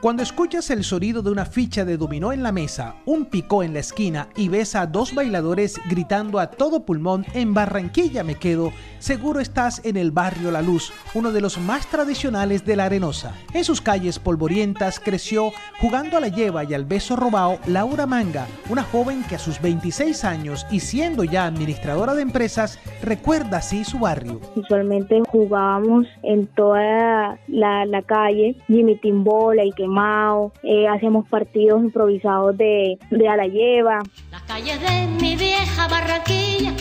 Cuando escuchas el sonido de una ficha de dominó en la mesa, un picó en la esquina y ves a dos bailadores gritando a todo pulmón en Barranquilla me quedo, seguro estás en el barrio La Luz, uno de los más tradicionales de la Arenosa. En sus calles polvorientas creció jugando a la lleva y al beso robado Laura Manga, una joven que a sus 26 años y siendo ya administradora de empresas, recuerda así su barrio. Usualmente jugábamos en toda la, la calle, Jimmy Timbola y que eh, hacemos partidos improvisados de, de a la lleva. Las calles de mi vieja Barranquilla,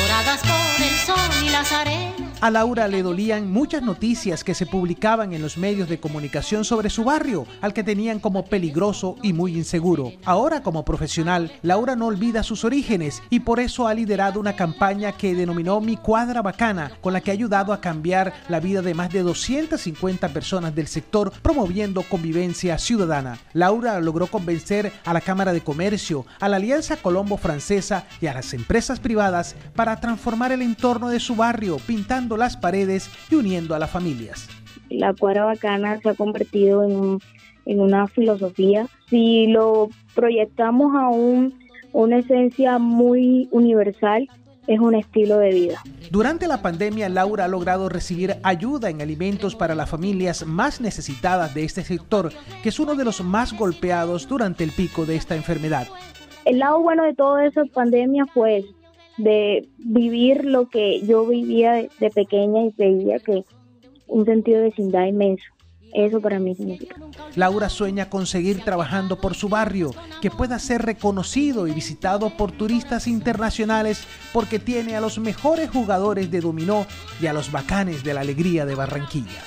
doradas por el sol y las arenas a Laura le dolían muchas noticias que se publicaban en los medios de comunicación sobre su barrio, al que tenían como peligroso y muy inseguro. Ahora como profesional, Laura no olvida sus orígenes y por eso ha liderado una campaña que denominó Mi Cuadra Bacana, con la que ha ayudado a cambiar la vida de más de 250 personas del sector, promoviendo convivencia ciudadana. Laura logró convencer a la Cámara de Comercio, a la Alianza Colombo Francesa y a las empresas privadas para transformar el entorno de su barrio, pintando las paredes y uniendo a las familias. La cuadra bacana se ha convertido en, en una filosofía. Si lo proyectamos a un, una esencia muy universal, es un estilo de vida. Durante la pandemia, Laura ha logrado recibir ayuda en alimentos para las familias más necesitadas de este sector, que es uno de los más golpeados durante el pico de esta enfermedad. El lado bueno de toda esa pandemia fue de vivir lo que yo vivía de, pequeña y veía que un sentido de vecindad inmenso. Eso para mí significa. Laura sueña con seguir trabajando por su barrio, que pueda ser reconocido y visitado por turistas internacionales porque tiene a los mejores jugadores de dominó y a los bacanes de la alegría de Barranquilla.